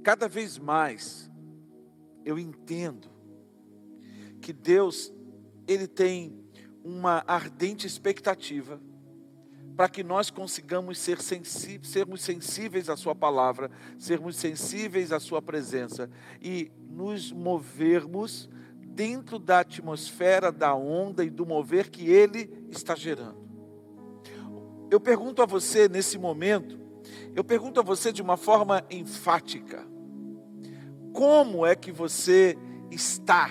cada vez mais eu entendo que Deus ele tem uma ardente expectativa para que nós consigamos ser sensíveis, sermos sensíveis à Sua palavra, sermos sensíveis à Sua presença e nos movermos dentro da atmosfera, da onda e do mover que Ele está gerando. Eu pergunto a você nesse momento, eu pergunto a você de uma forma enfática: como é que você está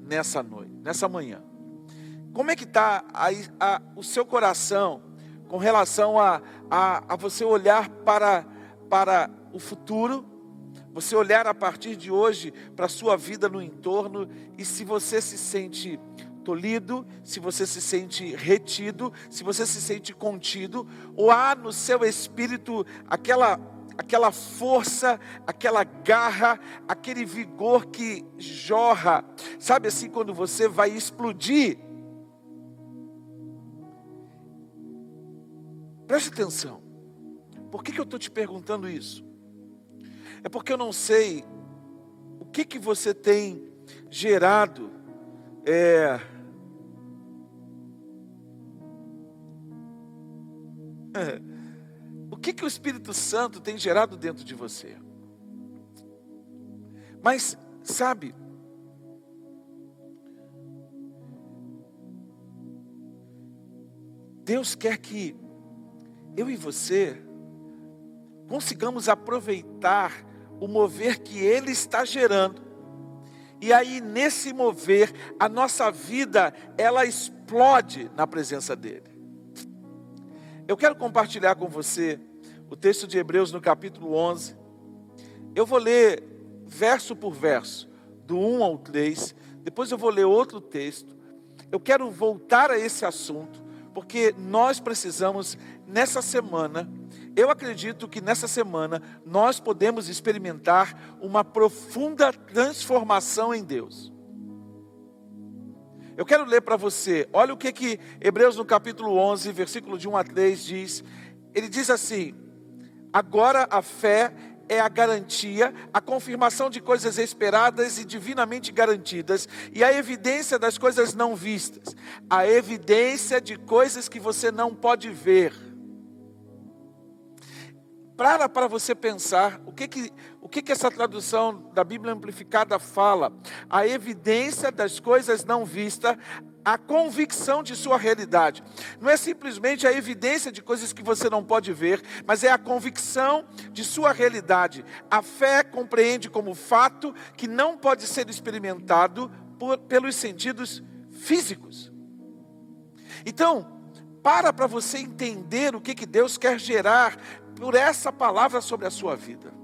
nessa noite, nessa manhã? Como é que está o seu coração com relação a, a, a você olhar para, para o futuro, você olhar a partir de hoje para a sua vida no entorno? E se você se sente tolhido, se você se sente retido, se você se sente contido, ou há no seu espírito aquela aquela força, aquela garra, aquele vigor que jorra. Sabe assim quando você vai explodir? Preste atenção. Por que, que eu estou te perguntando isso? É porque eu não sei o que, que você tem gerado é, o que, que o Espírito Santo tem gerado dentro de você? Mas, sabe, Deus quer que eu e você consigamos aproveitar o mover que Ele está gerando. E aí, nesse mover, a nossa vida, ela explode na presença dEle. Eu quero compartilhar com você o texto de Hebreus no capítulo 11. Eu vou ler verso por verso, do 1 ao 3. Depois eu vou ler outro texto. Eu quero voltar a esse assunto, porque nós precisamos, nessa semana, eu acredito que nessa semana, nós podemos experimentar uma profunda transformação em Deus. Eu quero ler para você, olha o que, que Hebreus no capítulo 11, versículo de 1 a 3 diz. Ele diz assim: Agora a fé é a garantia, a confirmação de coisas esperadas e divinamente garantidas, e a evidência das coisas não vistas, a evidência de coisas que você não pode ver. Para para você pensar o que que, o que que essa tradução da Bíblia Amplificada fala. A evidência das coisas não vistas, a convicção de sua realidade. Não é simplesmente a evidência de coisas que você não pode ver, mas é a convicção de sua realidade. A fé compreende como fato que não pode ser experimentado por, pelos sentidos físicos. Então, para para você entender o que, que Deus quer gerar por essa palavra sobre a sua vida.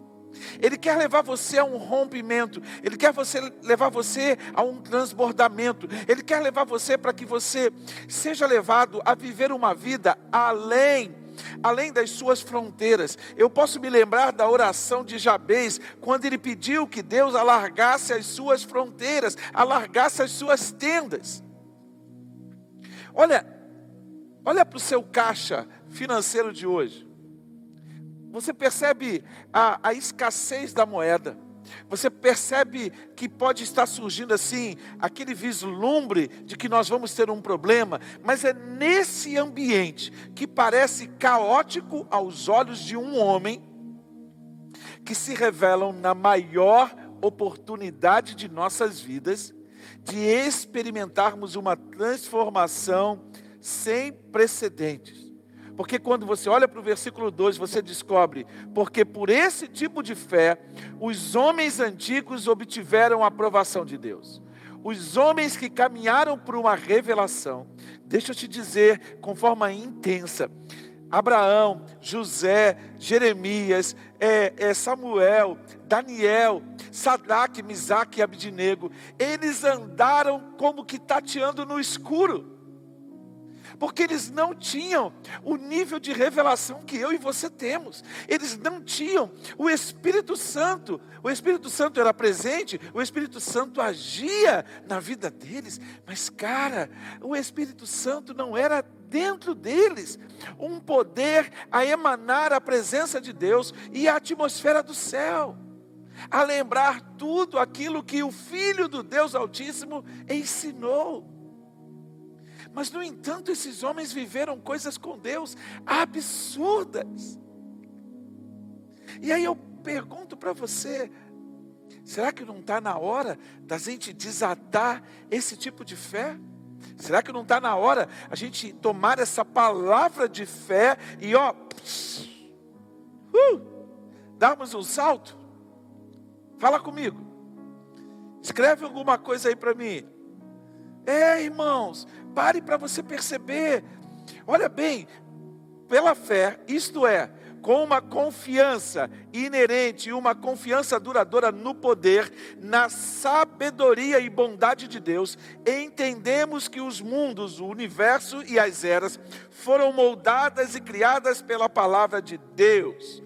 Ele quer levar você a um rompimento, ele quer você, levar você a um transbordamento, ele quer levar você para que você seja levado a viver uma vida além além das suas fronteiras. Eu posso me lembrar da oração de Jabez, quando ele pediu que Deus alargasse as suas fronteiras, alargasse as suas tendas. Olha, olha para o seu caixa financeiro de hoje. Você percebe a, a escassez da moeda. Você percebe que pode estar surgindo assim, aquele vislumbre de que nós vamos ter um problema, mas é nesse ambiente que parece caótico aos olhos de um homem, que se revelam na maior oportunidade de nossas vidas, de experimentarmos uma transformação sem precedentes. Porque quando você olha para o versículo 2, você descobre: porque por esse tipo de fé, os homens antigos obtiveram a aprovação de Deus. Os homens que caminharam por uma revelação, deixa eu te dizer, com forma intensa, Abraão, José, Jeremias, é, é Samuel, Daniel, Sadraque, Misaque e Abdinego, eles andaram como que tateando no escuro porque eles não tinham o nível de revelação que eu e você temos. Eles não tinham o Espírito Santo. O Espírito Santo era presente, o Espírito Santo agia na vida deles, mas cara, o Espírito Santo não era dentro deles um poder a emanar a presença de Deus e a atmosfera do céu. a lembrar tudo aquilo que o Filho do Deus Altíssimo ensinou. Mas, no entanto, esses homens viveram coisas com Deus absurdas. E aí eu pergunto para você: será que não está na hora da gente desatar esse tipo de fé? Será que não está na hora a gente tomar essa palavra de fé e ó, uh, darmos um salto? Fala comigo. Escreve alguma coisa aí para mim. É, irmãos, pare para você perceber. Olha bem, pela fé, isto é, com uma confiança inerente, uma confiança duradoura no poder, na sabedoria e bondade de Deus, entendemos que os mundos, o universo e as eras foram moldadas e criadas pela palavra de Deus,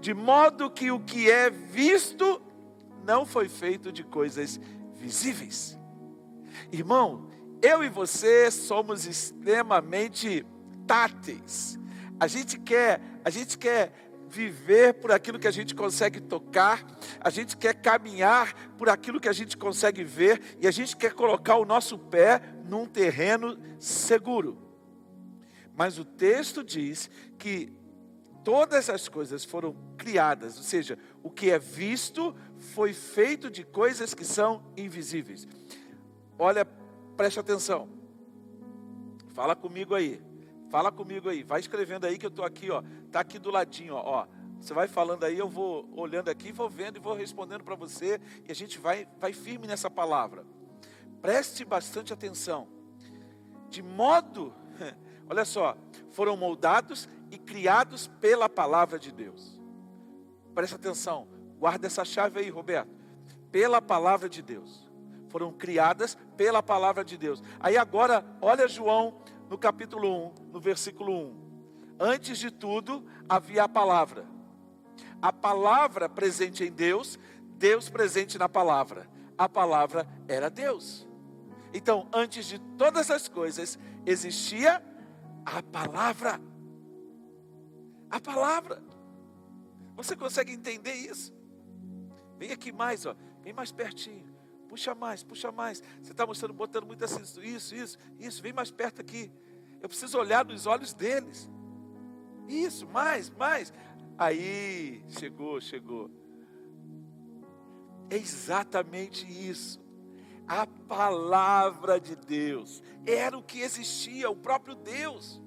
de modo que o que é visto não foi feito de coisas visíveis. Irmão, eu e você somos extremamente táteis. A gente quer, a gente quer viver por aquilo que a gente consegue tocar, a gente quer caminhar por aquilo que a gente consegue ver e a gente quer colocar o nosso pé num terreno seguro. Mas o texto diz que todas as coisas foram criadas, ou seja, o que é visto foi feito de coisas que são invisíveis. Olha, preste atenção. Fala comigo aí. Fala comigo aí. Vai escrevendo aí que eu estou aqui, ó. Tá aqui do ladinho, ó. ó. Você vai falando aí, eu vou olhando aqui, vou vendo e vou respondendo para você. E a gente vai, vai firme nessa palavra. Preste bastante atenção. De modo, olha só, foram moldados e criados pela palavra de Deus. Preste atenção, guarda essa chave aí, Roberto. Pela palavra de Deus. Foram criadas pela palavra de Deus. Aí agora, olha João no capítulo 1, no versículo 1. Antes de tudo, havia a palavra. A palavra presente em Deus, Deus presente na palavra. A palavra era Deus. Então, antes de todas as coisas, existia a palavra a palavra. Você consegue entender isso? Vem aqui mais, ó. Vem mais pertinho. Puxa mais, puxa mais. Você está mostrando, botando muito assim, isso, isso, isso. Vem mais perto aqui. Eu preciso olhar nos olhos deles. Isso, mais, mais. Aí, chegou, chegou. É exatamente isso. A palavra de Deus era o que existia, o próprio Deus.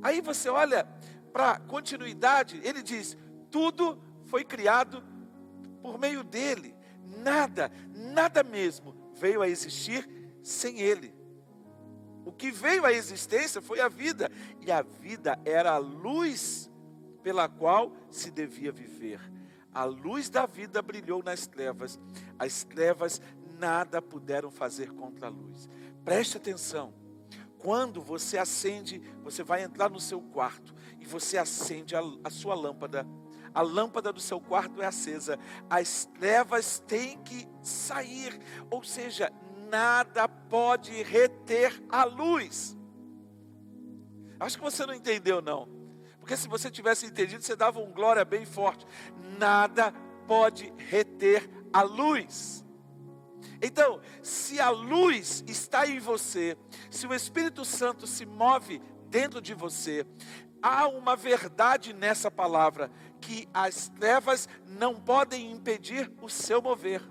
Aí você olha para continuidade, ele diz: tudo foi criado por meio dele, nada, nada mesmo veio a existir sem ele. O que veio à existência foi a vida, e a vida era a luz pela qual se devia viver. A luz da vida brilhou nas trevas, as trevas nada puderam fazer contra a luz. Preste atenção. Quando você acende, você vai entrar no seu quarto e você acende a, a sua lâmpada. A lâmpada do seu quarto é acesa. As trevas têm que sair. Ou seja, nada pode reter a luz. Acho que você não entendeu, não. Porque se você tivesse entendido, você dava um glória bem forte. Nada pode reter a luz. Então, se a luz está em você, se o Espírito Santo se move dentro de você, há uma verdade nessa palavra, que as trevas não podem impedir o seu mover.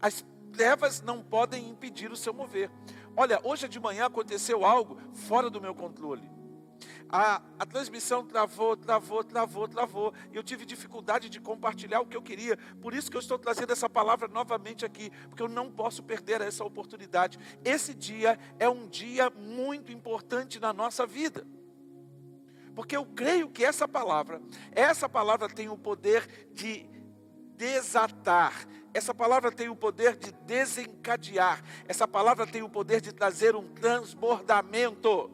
As trevas não podem impedir o seu mover. Olha, hoje de manhã aconteceu algo fora do meu controle a, a transmissão travou, travou, travou, travou. E eu tive dificuldade de compartilhar o que eu queria. Por isso que eu estou trazendo essa palavra novamente aqui, porque eu não posso perder essa oportunidade. Esse dia é um dia muito importante na nossa vida. Porque eu creio que essa palavra, essa palavra tem o poder de desatar, essa palavra tem o poder de desencadear, essa palavra tem o poder de trazer um transbordamento.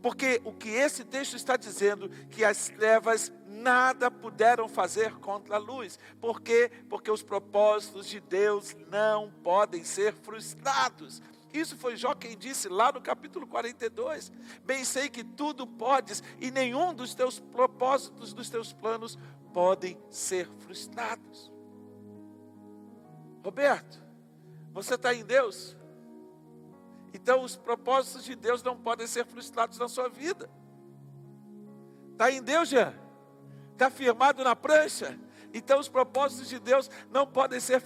Porque o que esse texto está dizendo, que as trevas nada puderam fazer contra a luz. Por quê? Porque os propósitos de Deus não podem ser frustrados. Isso foi Jó quem disse lá no capítulo 42. Bem sei que tudo podes e nenhum dos teus propósitos, dos teus planos podem ser frustrados. Roberto, você está em Deus? Então os propósitos de Deus não podem ser frustrados na sua vida. Está em Deus, já? Está firmado na prancha? Então os propósitos de Deus não podem ser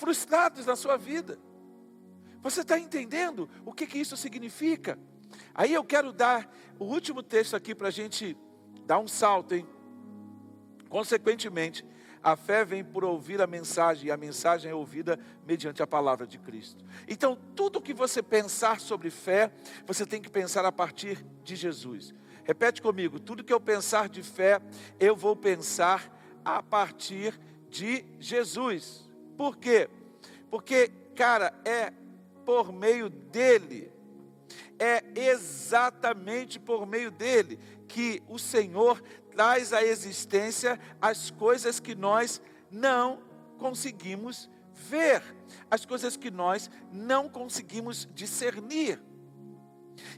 frustrados na sua vida. Você está entendendo o que, que isso significa? Aí eu quero dar o último texto aqui para a gente dar um salto, hein? Consequentemente, a fé vem por ouvir a mensagem, e a mensagem é ouvida mediante a palavra de Cristo. Então, tudo que você pensar sobre fé, você tem que pensar a partir de Jesus. Repete comigo: tudo que eu pensar de fé, eu vou pensar a partir de Jesus. Por quê? Porque, cara, é por meio dele, é exatamente por meio dele que o Senhor traz à existência as coisas que nós não conseguimos ver, as coisas que nós não conseguimos discernir.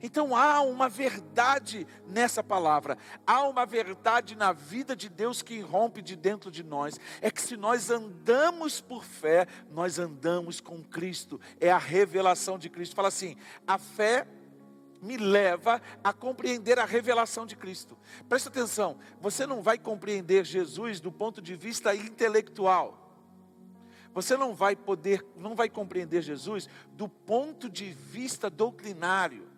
Então há uma verdade nessa palavra, há uma verdade na vida de Deus que irrompe de dentro de nós. É que se nós andamos por fé, nós andamos com Cristo, é a revelação de Cristo. Fala assim: a fé me leva a compreender a revelação de Cristo. Presta atenção, você não vai compreender Jesus do ponto de vista intelectual. Você não vai poder, não vai compreender Jesus do ponto de vista doutrinário.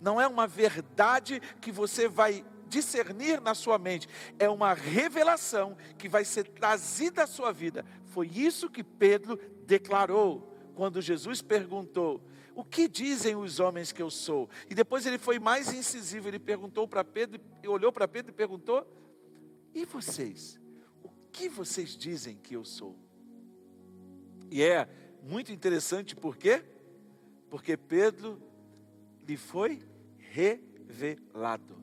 Não é uma verdade que você vai discernir na sua mente, é uma revelação que vai ser trazida à sua vida. Foi isso que Pedro declarou quando Jesus perguntou: o que dizem os homens que eu sou? E depois ele foi mais incisivo, ele perguntou para Pedro, olhou para Pedro e perguntou: E vocês? O que vocês dizem que eu sou? E é muito interessante, por quê? Porque Pedro lhe foi revelado.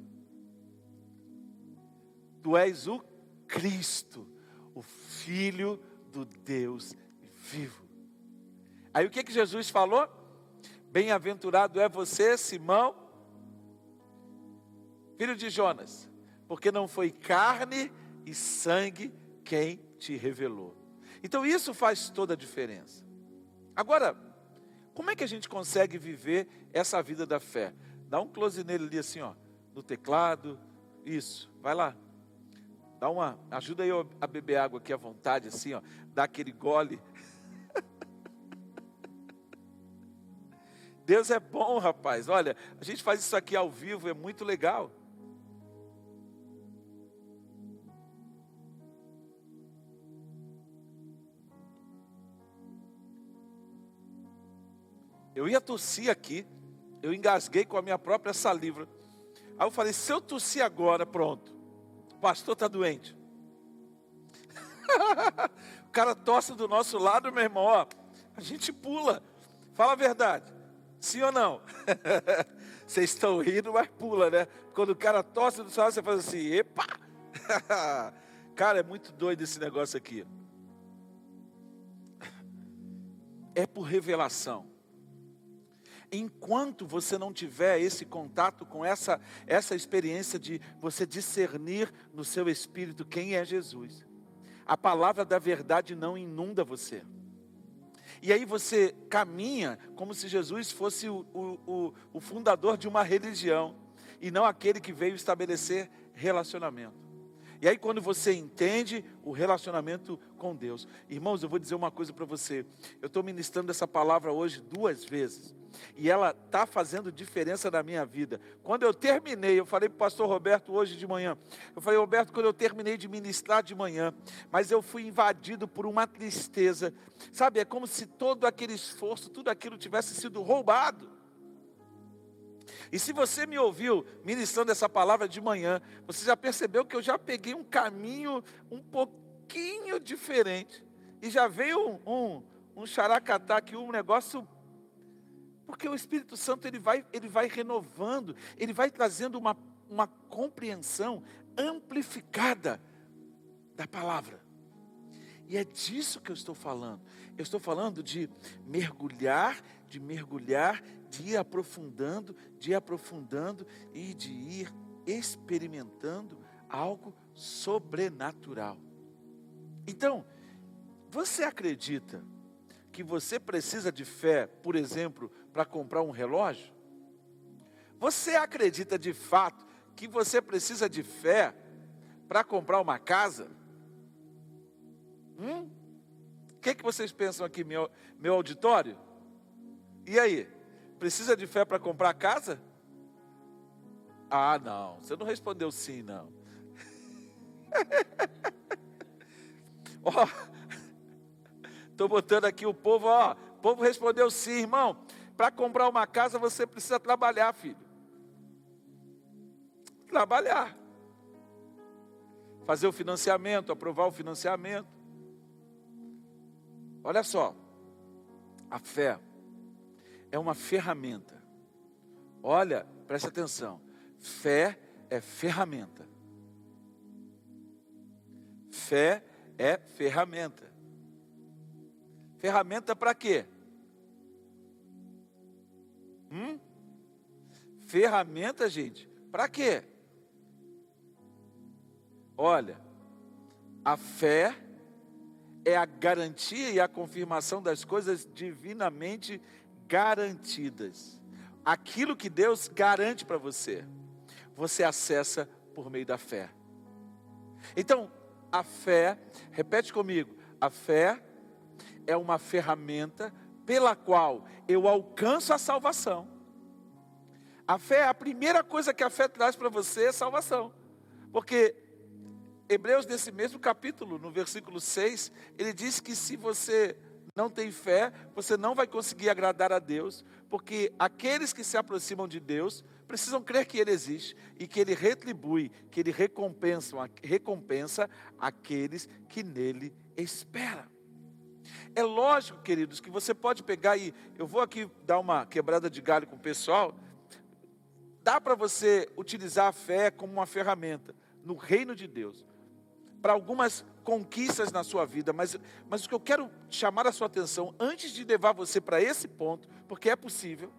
Tu és o Cristo, o Filho do Deus vivo. Aí o que, que Jesus falou? Bem-aventurado é você, Simão, filho de Jonas, porque não foi carne e sangue quem te revelou. Então isso faz toda a diferença. Agora, como é que a gente consegue viver essa vida da fé? Dá um close nele ali assim, ó, no teclado. Isso, vai lá. Dá uma, ajuda aí a beber água aqui à vontade, assim, ó. Dá aquele gole. Deus é bom, rapaz. Olha, a gente faz isso aqui ao vivo, é muito legal. Eu ia tossir aqui, eu engasguei com a minha própria saliva. Aí eu falei: se eu tossir agora, pronto, o pastor está doente. o cara tosse do nosso lado, meu irmão, ó, a gente pula. Fala a verdade. Sim ou não? Vocês estão rindo, mas pula, né? Quando o cara tosse do seu lado, você faz assim, epa! cara, é muito doido esse negócio aqui. É por revelação. Enquanto você não tiver esse contato com essa, essa experiência de você discernir no seu espírito quem é Jesus, a palavra da verdade não inunda você. E aí você caminha como se Jesus fosse o, o, o, fundador de uma religião e não aquele que veio estabelecer relacionamento. E aí, quando você entende o relacionamento com Deus, irmãos, eu vou dizer uma coisa para você. Eu estou ministrando essa palavra hoje duas vezes, e ela está fazendo diferença na minha vida. Quando eu terminei, eu falei para o pastor Roberto hoje de manhã. Eu falei, Roberto, quando eu terminei de ministrar de manhã, mas eu fui invadido por uma tristeza, sabe? É como se todo aquele esforço, tudo aquilo tivesse sido roubado. E se você me ouviu ministrando essa palavra de manhã, você já percebeu que eu já peguei um caminho um pouquinho diferente. E já veio um, um, um xaracatá aqui, um negócio. Porque o Espírito Santo ele vai, ele vai renovando, ele vai trazendo uma, uma compreensão amplificada da palavra. E é disso que eu estou falando. Eu estou falando de mergulhar, de mergulhar, de aprofundando, de ir aprofundando e de ir experimentando algo sobrenatural. Então, você acredita que você precisa de fé, por exemplo, para comprar um relógio? Você acredita de fato que você precisa de fé para comprar uma casa? Hum? O que, que vocês pensam aqui, meu, meu auditório? E aí? Precisa de fé para comprar casa? Ah, não. Você não respondeu sim, não. ó, estou botando aqui o povo, ó. O povo respondeu sim, irmão. Para comprar uma casa você precisa trabalhar, filho. Trabalhar. Fazer o financiamento, aprovar o financiamento. Olha só. A fé é uma ferramenta. Olha, preste atenção. Fé é ferramenta. Fé é ferramenta. Ferramenta para quê? Hum? Ferramenta, gente, para quê? Olha, a fé é a garantia e a confirmação das coisas divinamente garantidas. Aquilo que Deus garante para você, você acessa por meio da fé. Então, a fé, repete comigo, a fé é uma ferramenta pela qual eu alcanço a salvação. A fé, é a primeira coisa que a fé traz para você é salvação. Porque Hebreus, nesse mesmo capítulo, no versículo 6, ele diz que se você não tem fé, você não vai conseguir agradar a Deus, porque aqueles que se aproximam de Deus precisam crer que Ele existe e que Ele retribui, que Ele recompensa, recompensa aqueles que nele esperam. É lógico, queridos, que você pode pegar e eu vou aqui dar uma quebrada de galho com o pessoal. Dá para você utilizar a fé como uma ferramenta no reino de Deus para algumas conquistas na sua vida, mas, mas o que eu quero chamar a sua atenção, antes de levar você para esse ponto, porque é possível,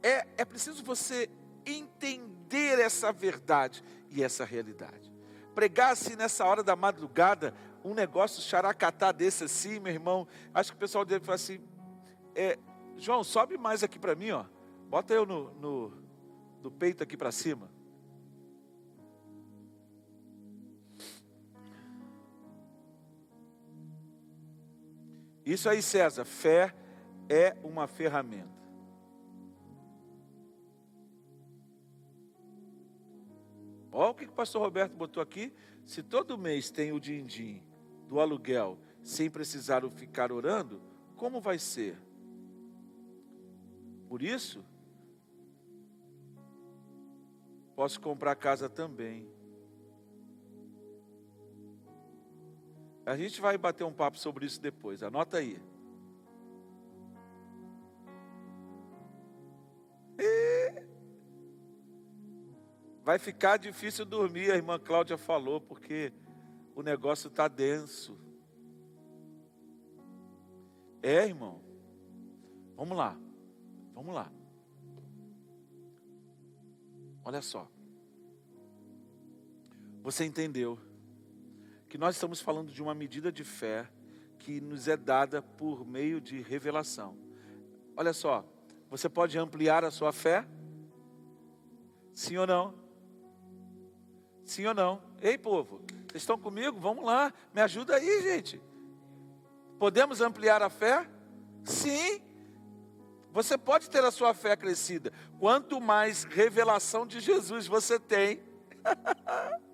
é, é preciso você entender essa verdade e essa realidade. Pregar-se nessa hora da madrugada um negócio characatá desse assim, meu irmão, acho que o pessoal deve falar assim, é, João, sobe mais aqui para mim, ó. Bota eu no, no, no peito aqui para cima. Isso aí, César, fé é uma ferramenta. Olha o que o pastor Roberto botou aqui. Se todo mês tem o din-din do aluguel sem precisar ficar orando, como vai ser? Por isso, posso comprar casa também. A gente vai bater um papo sobre isso depois, anota aí. Vai ficar difícil dormir, a irmã Cláudia falou, porque o negócio está denso. É, irmão. Vamos lá. Vamos lá. Olha só. Você entendeu que nós estamos falando de uma medida de fé que nos é dada por meio de revelação. Olha só, você pode ampliar a sua fé? Sim ou não? Sim ou não? Ei, povo, vocês estão comigo? Vamos lá, me ajuda aí, gente. Podemos ampliar a fé? Sim. Você pode ter a sua fé crescida. Quanto mais revelação de Jesus você tem,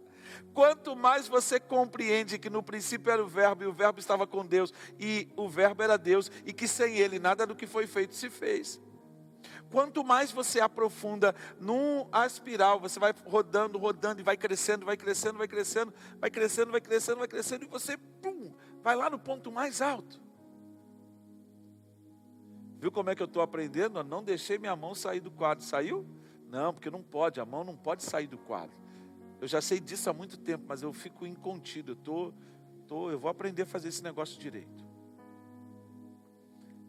Quanto mais você compreende que no princípio era o Verbo e o Verbo estava com Deus e o Verbo era Deus e que sem Ele nada do que foi feito se fez. Quanto mais você aprofunda num espiral, você vai rodando, rodando e vai crescendo, vai crescendo, vai crescendo, vai crescendo, vai crescendo, vai crescendo e você, pum, vai lá no ponto mais alto. Viu como é que eu estou aprendendo? Eu não deixei minha mão sair do quadro. Saiu? Não, porque não pode, a mão não pode sair do quadro. Eu já sei disso há muito tempo, mas eu fico incontido. Eu, tô, tô, eu vou aprender a fazer esse negócio direito.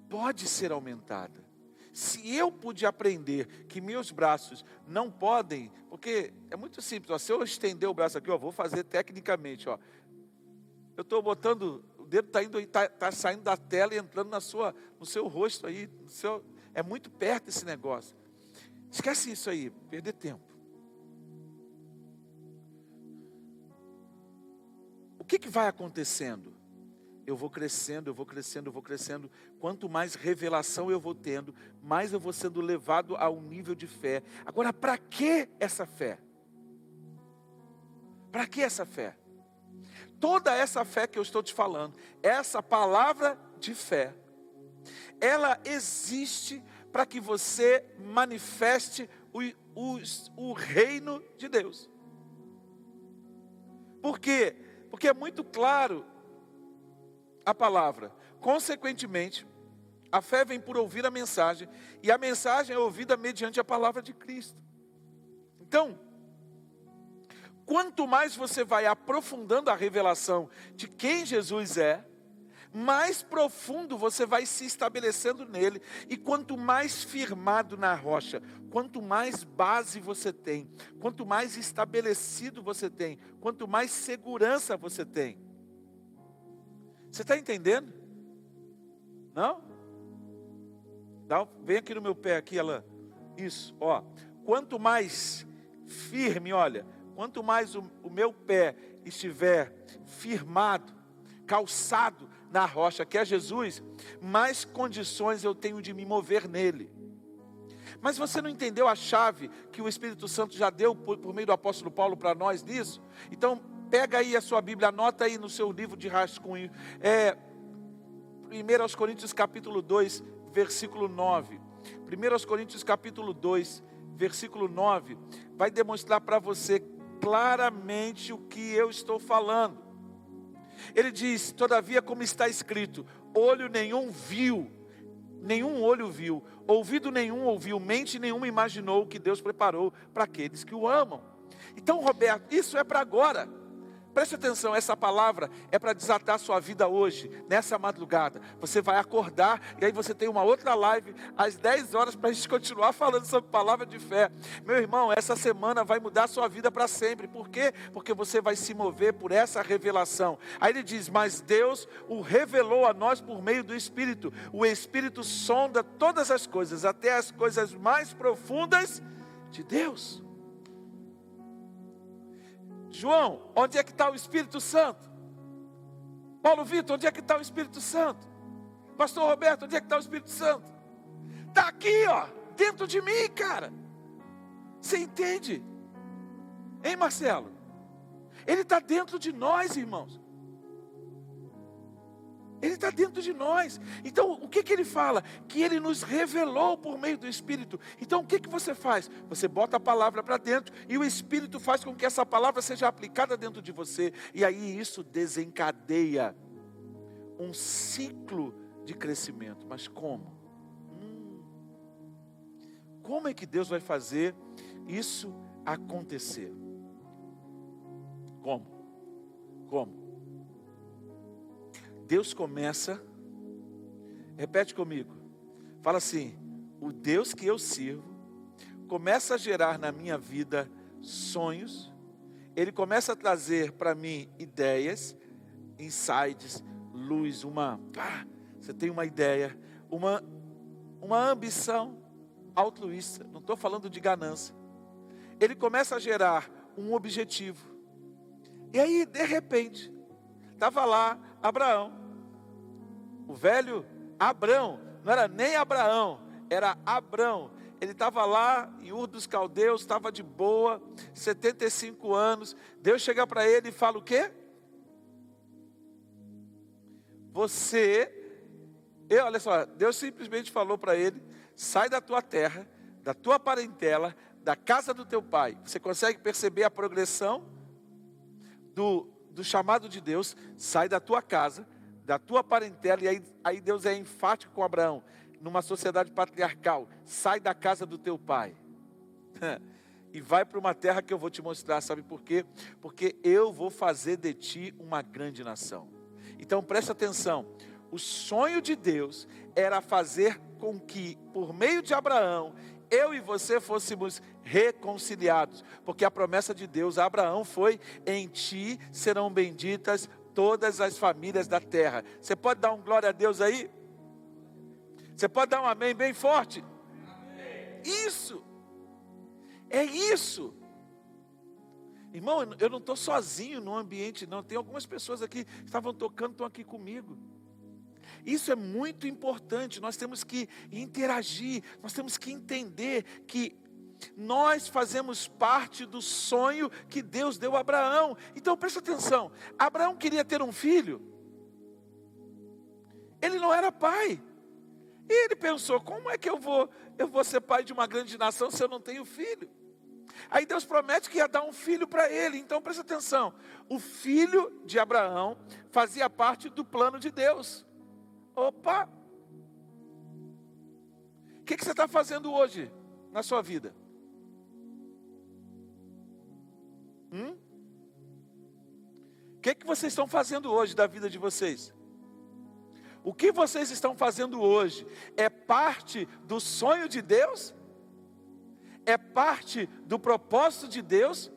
Pode ser aumentada. Se eu pude aprender que meus braços não podem, porque é muito simples, ó, se eu estender o braço aqui, ó, vou fazer tecnicamente, ó. Eu estou botando, o dedo está indo, tá, tá, saindo da tela e entrando na sua, no seu rosto aí, seu, é muito perto esse negócio. Esquece isso aí, perder tempo. Que, que vai acontecendo? Eu vou crescendo, eu vou crescendo, eu vou crescendo. Quanto mais revelação eu vou tendo, mais eu vou sendo levado a um nível de fé. Agora, para que essa fé? Para que essa fé? Toda essa fé que eu estou te falando, essa palavra de fé, ela existe para que você manifeste o, o, o reino de Deus. Por quê? Porque é muito claro a palavra. Consequentemente, a fé vem por ouvir a mensagem, e a mensagem é ouvida mediante a palavra de Cristo. Então, quanto mais você vai aprofundando a revelação de quem Jesus é, mais profundo você vai se estabelecendo nele, e quanto mais firmado na rocha, quanto mais base você tem, quanto mais estabelecido você tem, quanto mais segurança você tem. Você está entendendo? Não? Dá, vem aqui no meu pé, aqui, ela. Isso, ó. Quanto mais firme, olha, quanto mais o, o meu pé estiver firmado, calçado na rocha, que é Jesus, mais condições eu tenho de me mover nele. Mas você não entendeu a chave que o Espírito Santo já deu por, por meio do apóstolo Paulo para nós nisso? Então, pega aí a sua Bíblia, anota aí no seu livro de rascunho. É, 1 Coríntios capítulo 2, versículo 9. 1 Coríntios capítulo 2, versículo 9, vai demonstrar para você claramente o que eu estou falando. Ele diz: Todavia, como está escrito, olho nenhum viu, nenhum olho viu, ouvido nenhum ouviu, mente nenhuma imaginou o que Deus preparou para aqueles que o amam. Então, Roberto, isso é para agora. Preste atenção, essa palavra é para desatar sua vida hoje, nessa madrugada. Você vai acordar e aí você tem uma outra live às 10 horas para a gente continuar falando sobre palavra de fé. Meu irmão, essa semana vai mudar sua vida para sempre. Por quê? Porque você vai se mover por essa revelação. Aí ele diz: Mas Deus o revelou a nós por meio do Espírito. O Espírito sonda todas as coisas, até as coisas mais profundas de Deus. João, onde é que está o Espírito Santo? Paulo Vitor, onde é que está o Espírito Santo? Pastor Roberto, onde é que está o Espírito Santo? Está aqui, ó, dentro de mim, cara. Você entende? Hein, Marcelo? Ele está dentro de nós, irmãos. Ele está dentro de nós. Então, o que, que ele fala? Que ele nos revelou por meio do Espírito. Então, o que, que você faz? Você bota a palavra para dentro e o Espírito faz com que essa palavra seja aplicada dentro de você. E aí isso desencadeia um ciclo de crescimento. Mas como? Hum, como é que Deus vai fazer isso acontecer? Como? Como? Deus começa, repete comigo, fala assim: o Deus que eu sirvo começa a gerar na minha vida sonhos, ele começa a trazer para mim ideias, insights, luz, uma, ah, você tem uma ideia, uma, uma ambição altruísta, não estou falando de ganância. Ele começa a gerar um objetivo. E aí, de repente, estava lá Abraão. O velho Abrão, não era nem Abraão, era Abrão. Ele estava lá em Ur dos Caldeus, estava de boa, 75 anos. Deus chega para ele e fala o quê? Você, e olha só, Deus simplesmente falou para ele: sai da tua terra, da tua parentela, da casa do teu pai. Você consegue perceber a progressão do do chamado de Deus, sai da tua casa, da tua parentela, e aí, aí Deus é enfático com Abraão, numa sociedade patriarcal, sai da casa do teu pai. e vai para uma terra que eu vou te mostrar, sabe por quê? Porque eu vou fazer de ti uma grande nação. Então preste atenção. O sonho de Deus era fazer com que, por meio de Abraão, eu e você fôssemos reconciliados, porque a promessa de Deus a Abraão foi: em ti serão benditas todas as famílias da terra. Você pode dar um glória a Deus aí? Você pode dar um amém bem forte? Isso, é isso. Irmão, eu não estou sozinho no ambiente, não. Tem algumas pessoas aqui que estavam tocando, estão aqui comigo. Isso é muito importante. Nós temos que interagir, nós temos que entender que nós fazemos parte do sonho que Deus deu a Abraão. Então presta atenção: Abraão queria ter um filho, ele não era pai. E ele pensou: como é que eu vou, eu vou ser pai de uma grande nação se eu não tenho filho? Aí Deus promete que ia dar um filho para ele. Então presta atenção: o filho de Abraão fazia parte do plano de Deus. Opa! O que, que você está fazendo hoje na sua vida? Hum? O que, que vocês estão fazendo hoje da vida de vocês? O que vocês estão fazendo hoje é parte do sonho de Deus? É parte do propósito de Deus?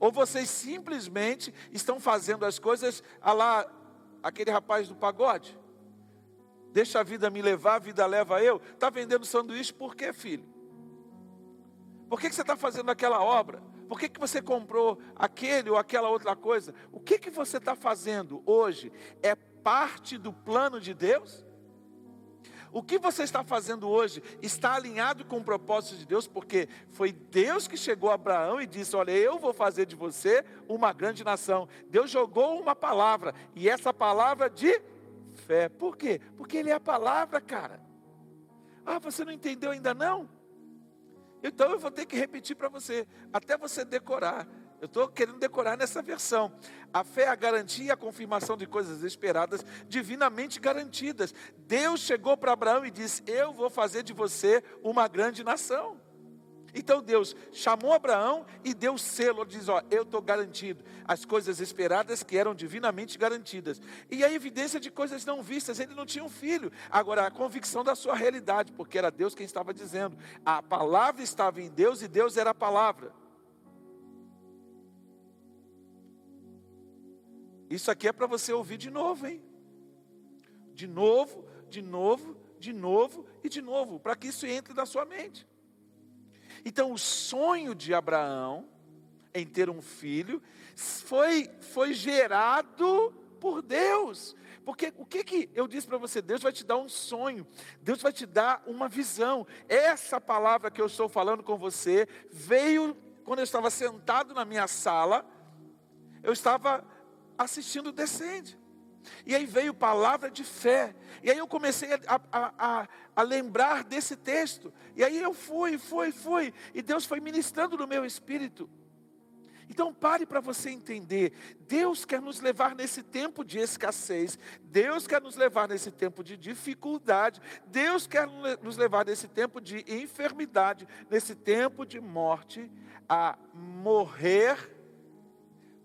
Ou vocês simplesmente estão fazendo as coisas a lá aquele rapaz do pagode? Deixa a vida me levar, a vida leva eu. Está vendendo sanduíche por quê, filho? Por que, que você está fazendo aquela obra? Por que, que você comprou aquele ou aquela outra coisa? O que, que você está fazendo hoje é parte do plano de Deus? O que você está fazendo hoje está alinhado com o propósito de Deus, porque foi Deus que chegou a Abraão e disse: Olha, eu vou fazer de você uma grande nação. Deus jogou uma palavra, e essa palavra de fé. Por quê? Porque Ele é a palavra, cara. Ah, você não entendeu ainda não? Então eu vou ter que repetir para você, até você decorar. Eu estou querendo decorar nessa versão. A fé é a garantia e a confirmação de coisas esperadas, divinamente garantidas. Deus chegou para Abraão e disse: Eu vou fazer de você uma grande nação. Então Deus chamou Abraão e deu selo, diz: Ó, eu estou garantido. As coisas esperadas que eram divinamente garantidas. E a evidência de coisas não vistas, ele não tinha um filho. Agora, a convicção da sua realidade, porque era Deus quem estava dizendo. A palavra estava em Deus e Deus era a palavra. Isso aqui é para você ouvir de novo, hein? De novo, de novo, de novo e de novo, para que isso entre na sua mente. Então, o sonho de Abraão em ter um filho foi, foi gerado por Deus. Porque o que, que eu disse para você? Deus vai te dar um sonho, Deus vai te dar uma visão. Essa palavra que eu estou falando com você veio quando eu estava sentado na minha sala, eu estava assistindo Descende. E aí veio palavra de fé. E aí eu comecei a, a, a, a, lembrar desse texto. E aí eu fui, fui, fui. E Deus foi ministrando no meu espírito. Então pare para você entender. Deus quer nos levar nesse tempo de escassez. Deus quer nos levar nesse tempo de dificuldade. Deus quer nos levar nesse tempo de enfermidade, nesse tempo de morte, a morrer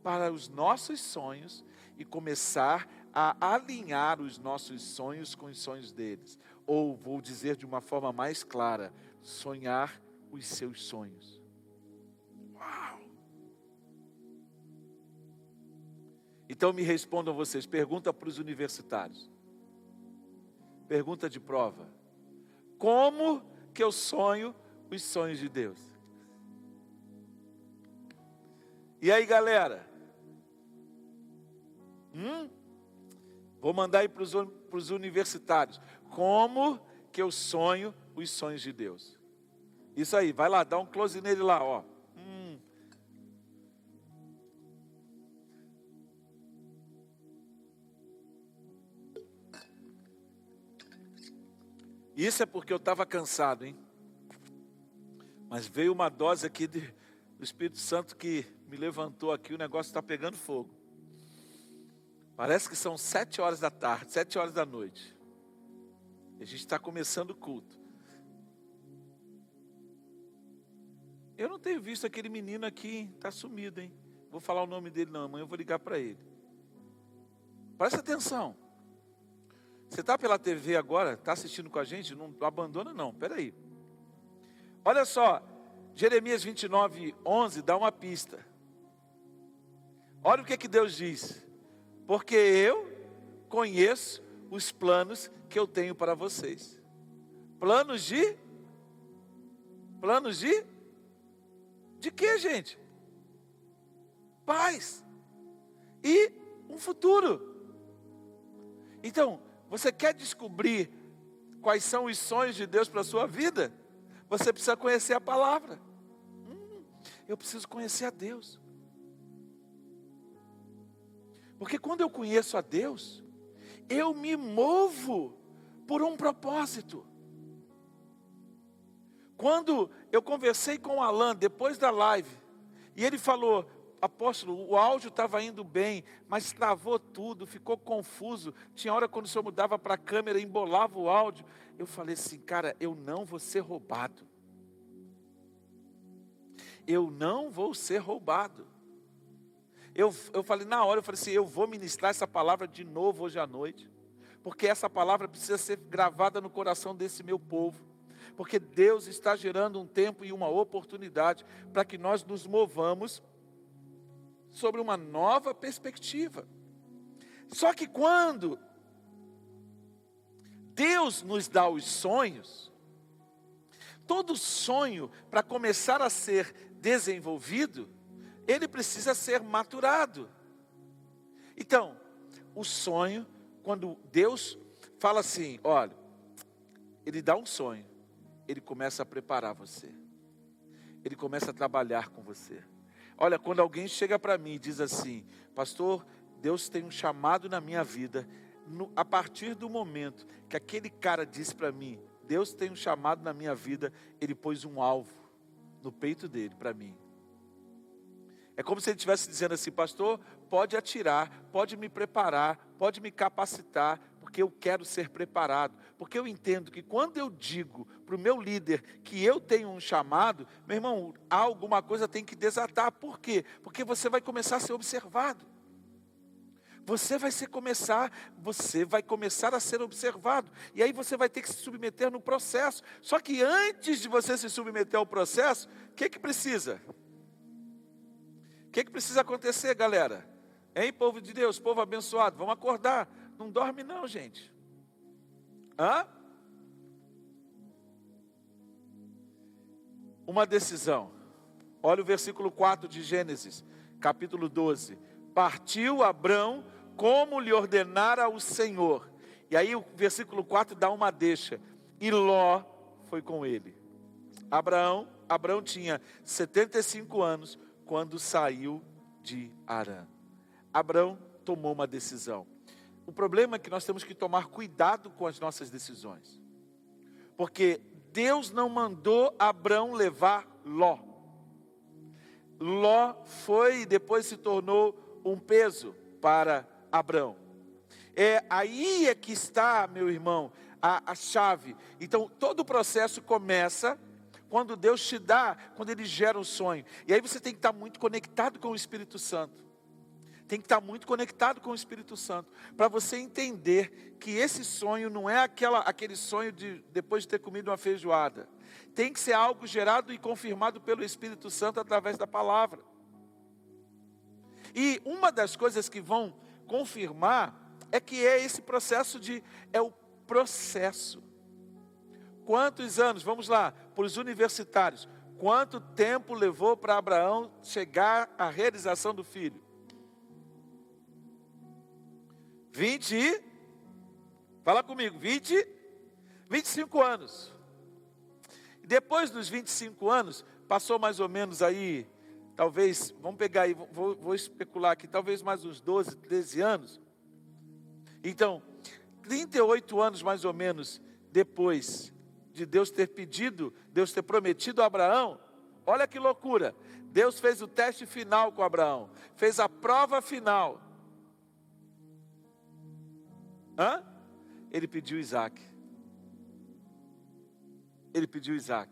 para os nossos sonhos e começar a alinhar os nossos sonhos com os sonhos deles. Ou, vou dizer de uma forma mais clara, sonhar os seus sonhos. Uau! Então me respondam vocês, pergunta para os universitários. Pergunta de prova. Como que eu sonho os sonhos de Deus? E aí, galera? Hum? Vou mandar aí para os universitários. Como que eu sonho os sonhos de Deus? Isso aí, vai lá, dá um close nele lá, ó. Hum. Isso é porque eu estava cansado, hein? Mas veio uma dose aqui de, do Espírito Santo que me levantou aqui, o negócio está pegando fogo. Parece que são sete horas da tarde, sete horas da noite. E a gente está começando o culto. Eu não tenho visto aquele menino aqui, está sumido, hein? Vou falar o nome dele não, amanhã eu vou ligar para ele. Presta atenção. Você está pela TV agora, está assistindo com a gente? Não abandona não, peraí. Olha só, Jeremias 29, 11 dá uma pista. Olha o que, que Deus diz. Porque eu conheço os planos que eu tenho para vocês. Planos de? Planos de? De que, gente? Paz. E um futuro. Então, você quer descobrir quais são os sonhos de Deus para a sua vida? Você precisa conhecer a palavra. Hum, eu preciso conhecer a Deus. Porque quando eu conheço a Deus, eu me movo por um propósito. Quando eu conversei com o Alan depois da live, e ele falou: apóstolo, o áudio estava indo bem, mas travou tudo, ficou confuso. Tinha hora quando o senhor mudava para a câmera, embolava o áudio. Eu falei assim, cara, eu não vou ser roubado. Eu não vou ser roubado. Eu, eu falei na hora, eu falei assim, eu vou ministrar essa palavra de novo hoje à noite, porque essa palavra precisa ser gravada no coração desse meu povo, porque Deus está gerando um tempo e uma oportunidade para que nós nos movamos sobre uma nova perspectiva. Só que quando Deus nos dá os sonhos, todo sonho, para começar a ser desenvolvido, ele precisa ser maturado. Então, o sonho, quando Deus fala assim, olha, ele dá um sonho, ele começa a preparar você. Ele começa a trabalhar com você. Olha, quando alguém chega para mim e diz assim, pastor, Deus tem um chamado na minha vida, no, a partir do momento que aquele cara disse para mim, Deus tem um chamado na minha vida, ele pôs um alvo no peito dele para mim. É como se ele estivesse dizendo assim, pastor, pode atirar, pode me preparar, pode me capacitar, porque eu quero ser preparado. Porque eu entendo que quando eu digo para o meu líder que eu tenho um chamado, meu irmão, alguma coisa tem que desatar. Por quê? Porque você vai começar a ser observado. Você vai começar, você vai começar a ser observado. E aí você vai ter que se submeter no processo. Só que antes de você se submeter ao processo, o que, que precisa? Que, que precisa acontecer, galera? Hein, povo de Deus, povo abençoado, vamos acordar. Não dorme não, gente. Hã? Uma decisão. Olha o versículo 4 de Gênesis, capítulo 12. Partiu Abrão como lhe ordenara o Senhor. E aí o versículo 4 dá uma deixa. E Ló foi com ele. Abraão, Abraão tinha 75 anos quando saiu de Arã. Abraão tomou uma decisão. O problema é que nós temos que tomar cuidado com as nossas decisões. Porque Deus não mandou Abraão levar Ló. Ló foi e depois se tornou um peso para Abraão. É aí é que está, meu irmão, a, a chave. Então, todo o processo começa quando Deus te dá, quando Ele gera um sonho. E aí você tem que estar muito conectado com o Espírito Santo. Tem que estar muito conectado com o Espírito Santo. Para você entender que esse sonho não é aquela, aquele sonho de depois de ter comido uma feijoada. Tem que ser algo gerado e confirmado pelo Espírito Santo através da palavra. E uma das coisas que vão confirmar é que é esse processo de. É o processo. Quantos anos, vamos lá, para os universitários, quanto tempo levou para Abraão chegar à realização do filho? 20, fala comigo, 20, 25 anos. Depois dos 25 anos, passou mais ou menos aí, talvez, vamos pegar aí, vou, vou especular aqui, talvez mais uns 12, 13 anos. Então, 38 anos mais ou menos depois de Deus ter pedido, Deus ter prometido a Abraão, olha que loucura. Deus fez o teste final com Abraão, fez a prova final. Hã? Ele pediu Isaac. Ele pediu Isaac.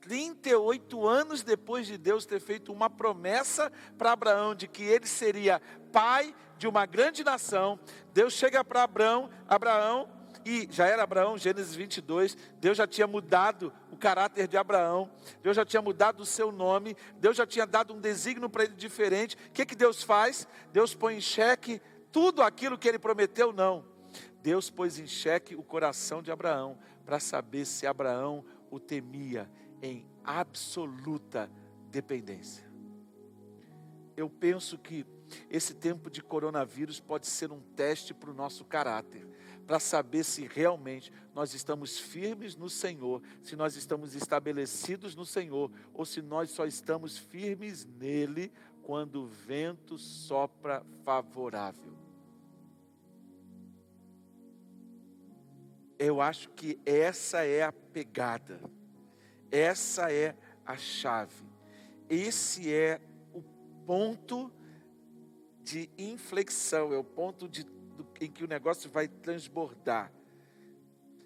38 anos depois de Deus ter feito uma promessa para Abraão de que ele seria pai de uma grande nação, Deus chega para Abraão, Abraão, e já era Abraão, Gênesis 22, Deus já tinha mudado o caráter de Abraão, Deus já tinha mudado o seu nome, Deus já tinha dado um desígnio para ele diferente. O que, que Deus faz? Deus põe em xeque tudo aquilo que ele prometeu, não. Deus pôs em xeque o coração de Abraão para saber se Abraão o temia em absoluta dependência. Eu penso que esse tempo de coronavírus pode ser um teste para o nosso caráter, para saber se realmente nós estamos firmes no Senhor, se nós estamos estabelecidos no Senhor, ou se nós só estamos firmes nele quando o vento sopra favorável. Eu acho que essa é a pegada. Essa é a chave. Esse é o ponto de inflexão, é o ponto de, em que o negócio vai transbordar.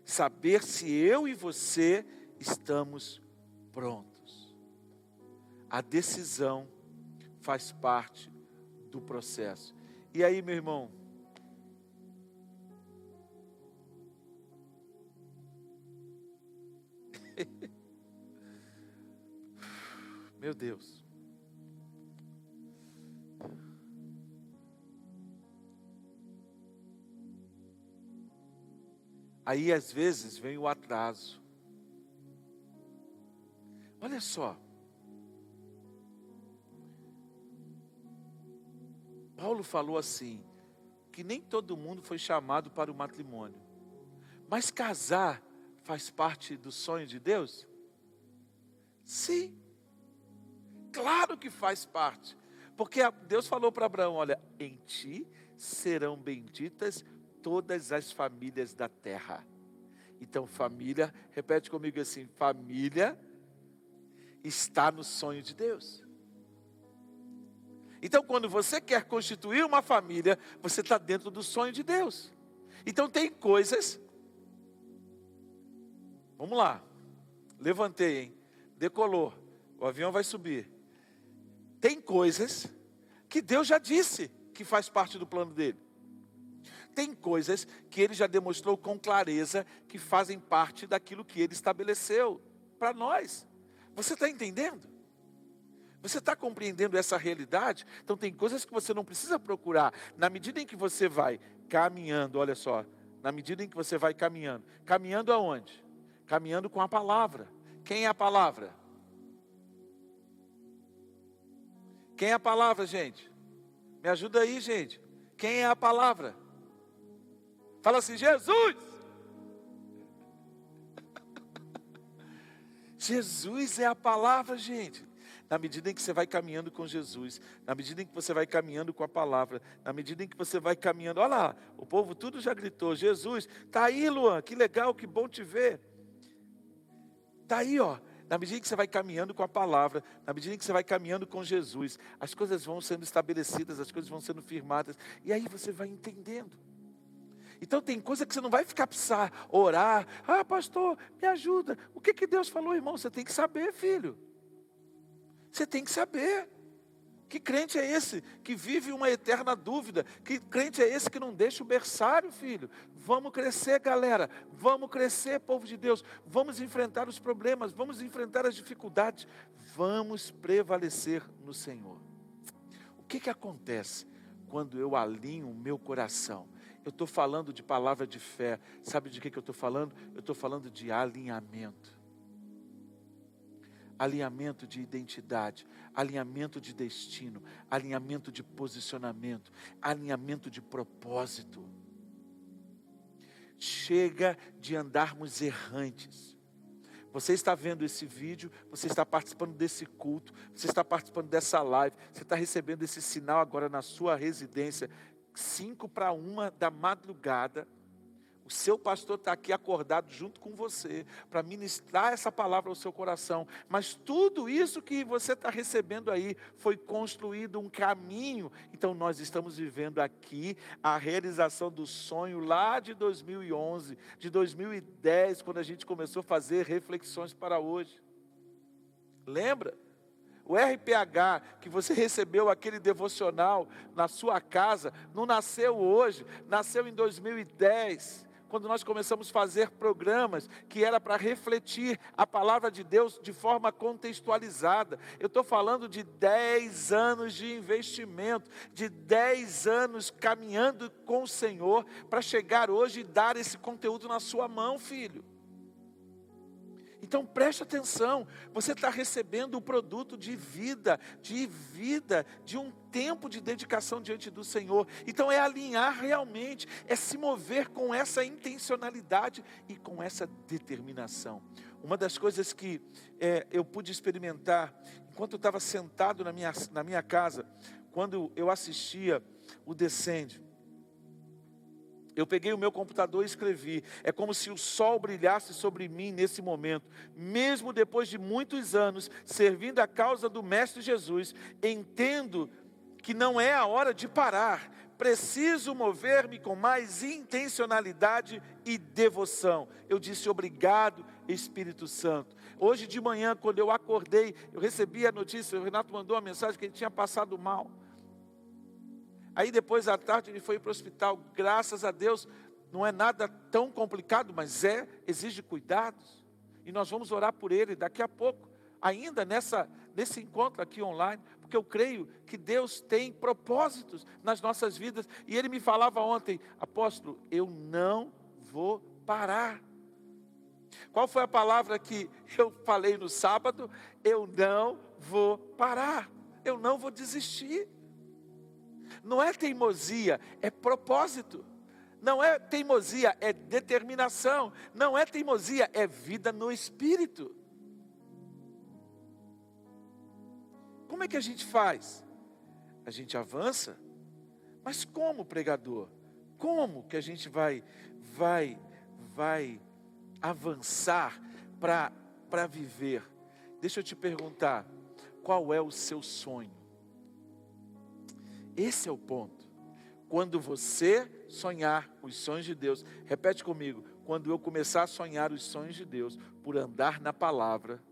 Saber se eu e você estamos prontos. A decisão faz parte do processo. E aí, meu irmão? Meu Deus. Aí às vezes vem o atraso. Olha só. Paulo falou assim: que nem todo mundo foi chamado para o matrimônio. Mas casar faz parte do sonho de Deus? Sim. Claro que faz parte. Porque Deus falou para Abraão: olha, em ti serão benditas todas as famílias da terra. Então, família, repete comigo assim: família está no sonho de Deus. Então, quando você quer constituir uma família, você está dentro do sonho de Deus. Então, tem coisas. Vamos lá. Levantei, hein? Decolou. O avião vai subir. Tem coisas que Deus já disse que faz parte do plano dele. Tem coisas que ele já demonstrou com clareza que fazem parte daquilo que ele estabeleceu para nós. Você está entendendo? Você está compreendendo essa realidade? Então, tem coisas que você não precisa procurar. Na medida em que você vai caminhando, olha só, na medida em que você vai caminhando, caminhando aonde? Caminhando com a palavra. Quem é a palavra? Quem é a palavra, gente? Me ajuda aí, gente. Quem é a palavra? Fala assim, Jesus! Jesus é a palavra, gente. Na medida em que você vai caminhando com Jesus, na medida em que você vai caminhando com a palavra, na medida em que você vai caminhando, olha lá, o povo tudo já gritou: Jesus, tá aí, Luan, que legal, que bom te ver. Tá aí, ó, na medida que você vai caminhando com a palavra, na medida que você vai caminhando com Jesus, as coisas vão sendo estabelecidas, as coisas vão sendo firmadas, e aí você vai entendendo. Então tem coisa que você não vai ficar precisar orar, ah, pastor, me ajuda. O que, que Deus falou, irmão? Você tem que saber, filho. Você tem que saber. Que crente é esse que vive uma eterna dúvida? Que crente é esse que não deixa o berçário, filho? Vamos crescer, galera. Vamos crescer, povo de Deus. Vamos enfrentar os problemas, vamos enfrentar as dificuldades. Vamos prevalecer no Senhor. O que, que acontece quando eu alinho o meu coração? Eu estou falando de palavra de fé. Sabe de que, que eu estou falando? Eu estou falando de alinhamento alinhamento de identidade, alinhamento de destino, alinhamento de posicionamento, alinhamento de propósito. Chega de andarmos errantes. Você está vendo esse vídeo, você está participando desse culto, você está participando dessa live, você está recebendo esse sinal agora na sua residência, cinco para uma da madrugada o seu pastor está aqui acordado junto com você para ministrar essa palavra ao seu coração. Mas tudo isso que você está recebendo aí foi construído um caminho. Então nós estamos vivendo aqui a realização do sonho lá de 2011, de 2010, quando a gente começou a fazer reflexões para hoje. Lembra? O RPH que você recebeu aquele devocional na sua casa, não nasceu hoje, nasceu em 2010 quando nós começamos a fazer programas que era para refletir a palavra de Deus de forma contextualizada. Eu estou falando de 10 anos de investimento, de 10 anos caminhando com o Senhor para chegar hoje e dar esse conteúdo na sua mão, filho. Então preste atenção, você está recebendo o produto de vida, de vida, de um tempo de dedicação diante do Senhor. Então é alinhar realmente, é se mover com essa intencionalidade e com essa determinação. Uma das coisas que é, eu pude experimentar enquanto eu estava sentado na minha, na minha casa, quando eu assistia o Descende, eu peguei o meu computador e escrevi. É como se o sol brilhasse sobre mim nesse momento. Mesmo depois de muitos anos servindo a causa do Mestre Jesus, entendo que não é a hora de parar. Preciso mover-me com mais intencionalidade e devoção. Eu disse obrigado, Espírito Santo. Hoje de manhã, quando eu acordei, eu recebi a notícia, o Renato mandou uma mensagem que ele tinha passado mal. Aí depois à tarde ele foi para o hospital. Graças a Deus, não é nada tão complicado, mas é, exige cuidados. E nós vamos orar por ele daqui a pouco, ainda nessa, nesse encontro aqui online, porque eu creio que Deus tem propósitos nas nossas vidas. E ele me falava ontem, apóstolo, eu não vou parar. Qual foi a palavra que eu falei no sábado? Eu não vou parar, eu não vou desistir. Não é teimosia, é propósito. Não é teimosia, é determinação. Não é teimosia, é vida no espírito. Como é que a gente faz? A gente avança, mas como pregador? Como que a gente vai vai vai avançar para para viver? Deixa eu te perguntar, qual é o seu sonho? Esse é o ponto. Quando você sonhar os sonhos de Deus, repete comigo: quando eu começar a sonhar os sonhos de Deus, por andar na palavra,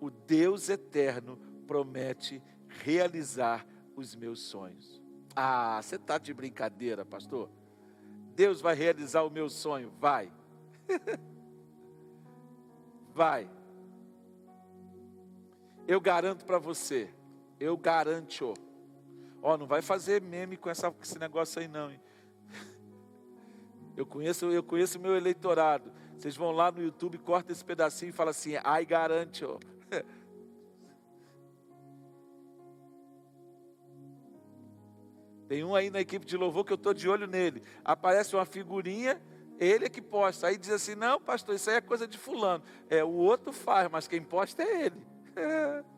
o Deus eterno promete realizar os meus sonhos. Ah, você está de brincadeira, pastor? Deus vai realizar o meu sonho? Vai. vai. Eu garanto para você, eu garanto Ó, oh, não vai fazer meme com, essa, esse negócio aí não. Hein? Eu conheço, eu conheço meu eleitorado. Vocês vão lá no YouTube, corta esse pedacinho e fala assim, ai garante, ó. Tem um aí na equipe de louvor que eu estou de olho nele. Aparece uma figurinha, ele é que posta. Aí diz assim: não, pastor, isso aí é coisa de fulano. É, o outro faz, mas quem posta é ele.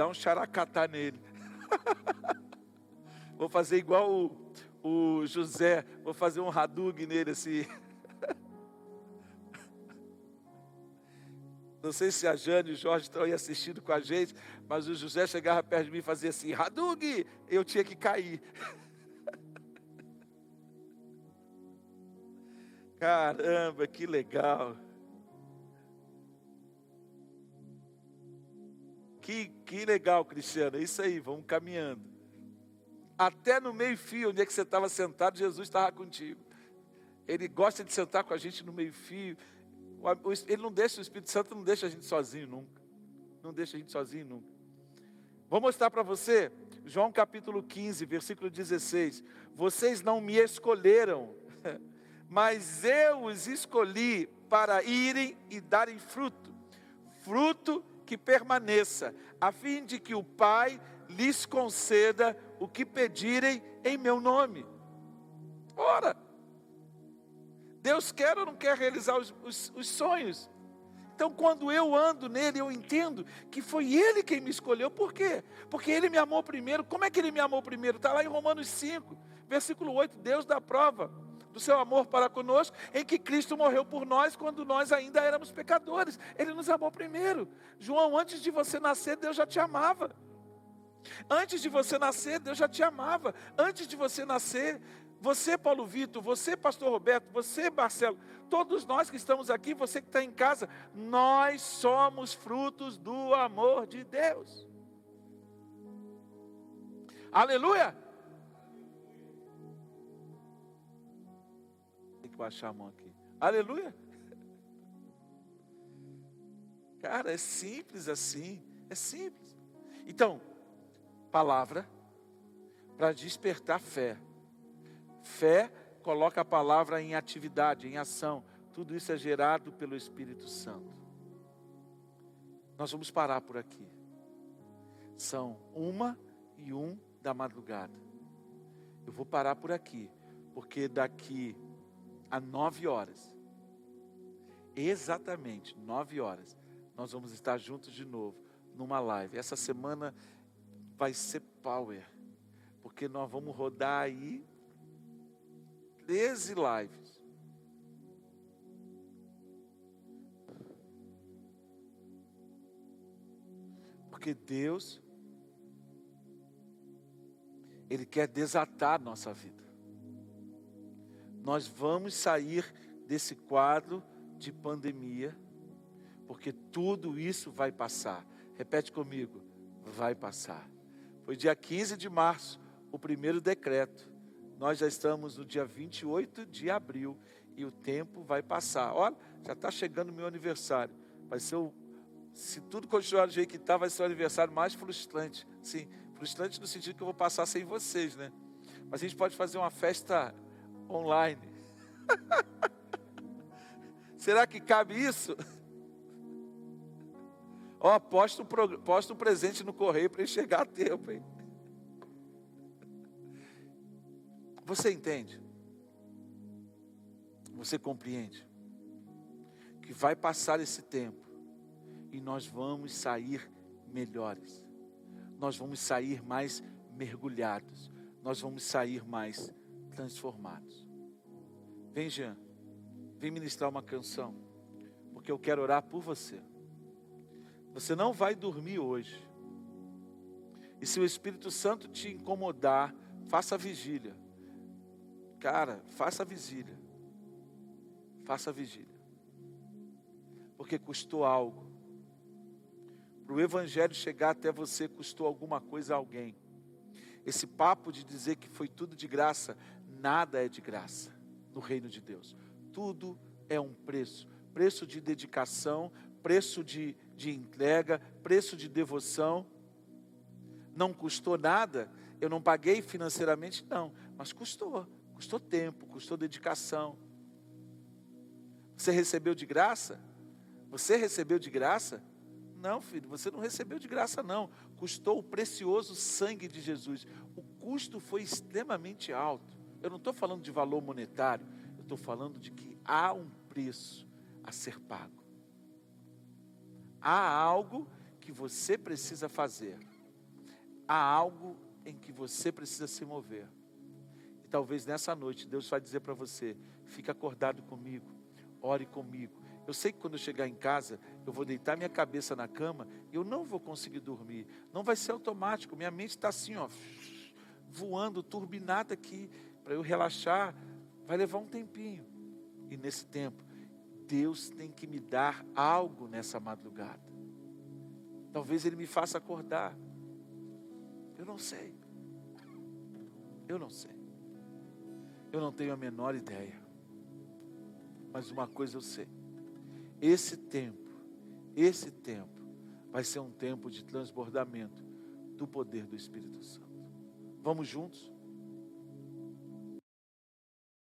Dar um characatá nele. vou fazer igual o, o José, vou fazer um radug nele assim. Não sei se a Jane e o Jorge estão aí assistindo com a gente, mas o José chegava perto de mim e fazia assim, Radug, eu tinha que cair. Caramba, que legal. Que, que legal, Cristiano. É isso aí, vamos caminhando. Até no meio-fio, onde é que você estava sentado, Jesus estava contigo. Ele gosta de sentar com a gente no meio-fio. Ele não deixa, o Espírito Santo não deixa a gente sozinho nunca. Não deixa a gente sozinho nunca. Vou mostrar para você, João capítulo 15, versículo 16. Vocês não me escolheram, mas eu os escolhi para irem e darem fruto. Fruto que permaneça, a fim de que o Pai lhes conceda o que pedirem em meu nome. Ora, Deus quer ou não quer realizar os, os, os sonhos? Então, quando eu ando nele, eu entendo que foi ele quem me escolheu. Por quê? Porque ele me amou primeiro. Como é que ele me amou primeiro? Está lá em Romanos 5, versículo 8. Deus dá prova do seu amor para conosco, em que Cristo morreu por nós quando nós ainda éramos pecadores. Ele nos amou primeiro. João, antes de você nascer, Deus já te amava. Antes de você nascer, Deus já te amava. Antes de você nascer, Você, Paulo Vitor, você, Pastor Roberto, você, Marcelo, todos nós que estamos aqui, você que está em casa, nós somos frutos do amor de Deus. Aleluia! Baixar a mão aqui. Aleluia! Cara, é simples assim. É simples. Então, palavra para despertar fé. Fé coloca a palavra em atividade, em ação. Tudo isso é gerado pelo Espírito Santo. Nós vamos parar por aqui. São uma e um da madrugada. Eu vou parar por aqui, porque daqui a nove horas, exatamente nove horas, nós vamos estar juntos de novo numa live. Essa semana vai ser power, porque nós vamos rodar aí 13 lives. Porque Deus, Ele quer desatar nossa vida. Nós vamos sair desse quadro de pandemia, porque tudo isso vai passar. Repete comigo, vai passar. Foi dia 15 de março o primeiro decreto. Nós já estamos no dia 28 de abril e o tempo vai passar. Olha, já está chegando o meu aniversário. Vai ser o. Se tudo continuar do jeito que está, vai ser o aniversário mais frustrante. Sim, frustrante no sentido que eu vou passar sem vocês, né? Mas a gente pode fazer uma festa online. Será que cabe isso? Ó, oh, posta, um, posta um presente no correio para ele chegar a tempo, hein? Você entende? Você compreende? Que vai passar esse tempo e nós vamos sair melhores. Nós vamos sair mais mergulhados. Nós vamos sair mais transformados. Vem, Jean. Vem ministrar uma canção. Porque eu quero orar por você. Você não vai dormir hoje. E se o Espírito Santo te incomodar, faça vigília. Cara, faça vigília. Faça vigília. Porque custou algo. Para o Evangelho chegar até você, custou alguma coisa a alguém. Esse papo de dizer que foi tudo de graça, nada é de graça no reino de Deus. Tudo é um preço preço de dedicação, preço de, de entrega, preço de devoção. Não custou nada, eu não paguei financeiramente, não, mas custou, custou tempo, custou dedicação. Você recebeu de graça? Você recebeu de graça? Não, filho, você não recebeu de graça, não. Custou o precioso sangue de Jesus. O custo foi extremamente alto. Eu não estou falando de valor monetário, eu estou falando de que há um preço a ser pago há algo que você precisa fazer, há algo em que você precisa se mover. E talvez nessa noite Deus vai dizer para você: fique acordado comigo, ore comigo. Eu sei que quando eu chegar em casa, eu vou deitar minha cabeça na cama e eu não vou conseguir dormir. Não vai ser automático. Minha mente está assim, ó, voando, turbinada aqui, para eu relaxar. Vai levar um tempinho. E nesse tempo, Deus tem que me dar algo nessa madrugada. Talvez Ele me faça acordar. Eu não sei. Eu não sei. Eu não tenho a menor ideia. Mas uma coisa eu sei. Esse tempo, esse tempo, vai ser um tempo de transbordamento do poder do Espírito Santo. Vamos juntos?